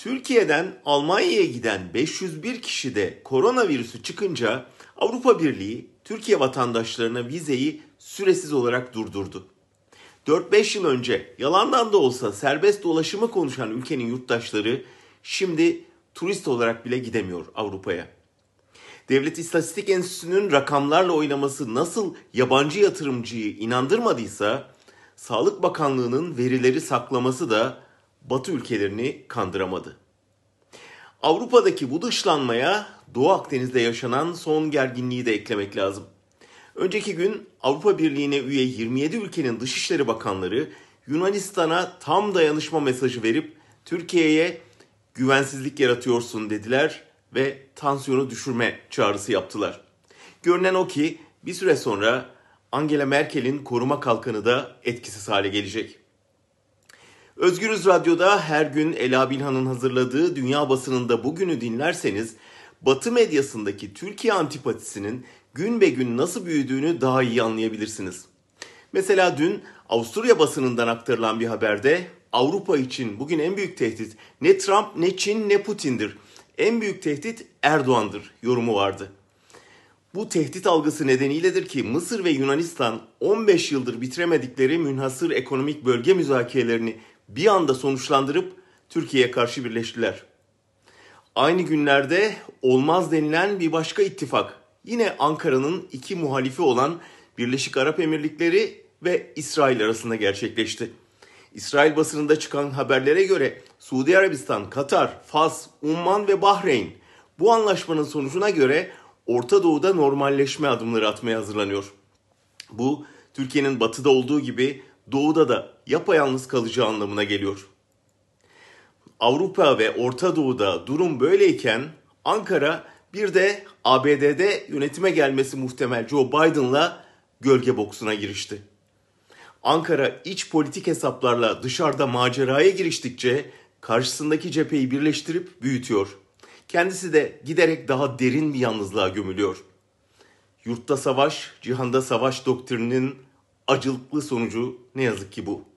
Türkiye'den Almanya'ya giden 501 kişi de koronavirüsü çıkınca Avrupa Birliği Türkiye vatandaşlarına vizeyi süresiz olarak durdurdu. 4-5 yıl önce yalandan da olsa serbest dolaşımı konuşan ülkenin yurttaşları şimdi turist olarak bile gidemiyor Avrupa'ya. Devlet İstatistik Enstitüsü'nün rakamlarla oynaması nasıl yabancı yatırımcıyı inandırmadıysa, Sağlık Bakanlığı'nın verileri saklaması da Batı ülkelerini kandıramadı. Avrupa'daki bu dışlanmaya Doğu Akdeniz'de yaşanan son gerginliği de eklemek lazım. Önceki gün Avrupa Birliği'ne üye 27 ülkenin Dışişleri Bakanları Yunanistan'a tam dayanışma mesajı verip Türkiye'ye güvensizlik yaratıyorsun dediler ve tansiyonu düşürme çağrısı yaptılar. Görünen o ki bir süre sonra Angela Merkel'in koruma kalkanı da etkisiz hale gelecek. Özgürüz Radyo'da her gün Ela Bilhan'ın hazırladığı dünya basınında bugünü dinlerseniz Batı medyasındaki Türkiye antipatisinin gün be gün nasıl büyüdüğünü daha iyi anlayabilirsiniz. Mesela dün Avusturya basınından aktarılan bir haberde Avrupa için bugün en büyük tehdit ne Trump ne Çin ne Putin'dir. En büyük tehdit Erdoğan'dır yorumu vardı. Bu tehdit algısı nedeniyledir ki Mısır ve Yunanistan 15 yıldır bitiremedikleri münhasır ekonomik bölge müzakerelerini bir anda sonuçlandırıp Türkiye'ye karşı birleştiler. Aynı günlerde olmaz denilen bir başka ittifak yine Ankara'nın iki muhalifi olan Birleşik Arap Emirlikleri ve İsrail arasında gerçekleşti. İsrail basınında çıkan haberlere göre Suudi Arabistan, Katar, Fas, Umman ve Bahreyn bu anlaşmanın sonucuna göre Orta Doğu'da normalleşme adımları atmaya hazırlanıyor. Bu Türkiye'nin batıda olduğu gibi doğuda da yapayalnız kalacağı anlamına geliyor. Avrupa ve Orta Doğu'da durum böyleyken Ankara bir de ABD'de yönetime gelmesi muhtemel Joe Biden'la gölge boksuna girişti. Ankara iç politik hesaplarla dışarıda maceraya giriştikçe karşısındaki cepheyi birleştirip büyütüyor. Kendisi de giderek daha derin bir yalnızlığa gömülüyor. Yurtta savaş, cihanda savaş doktrininin acılıklı sonucu ne yazık ki bu.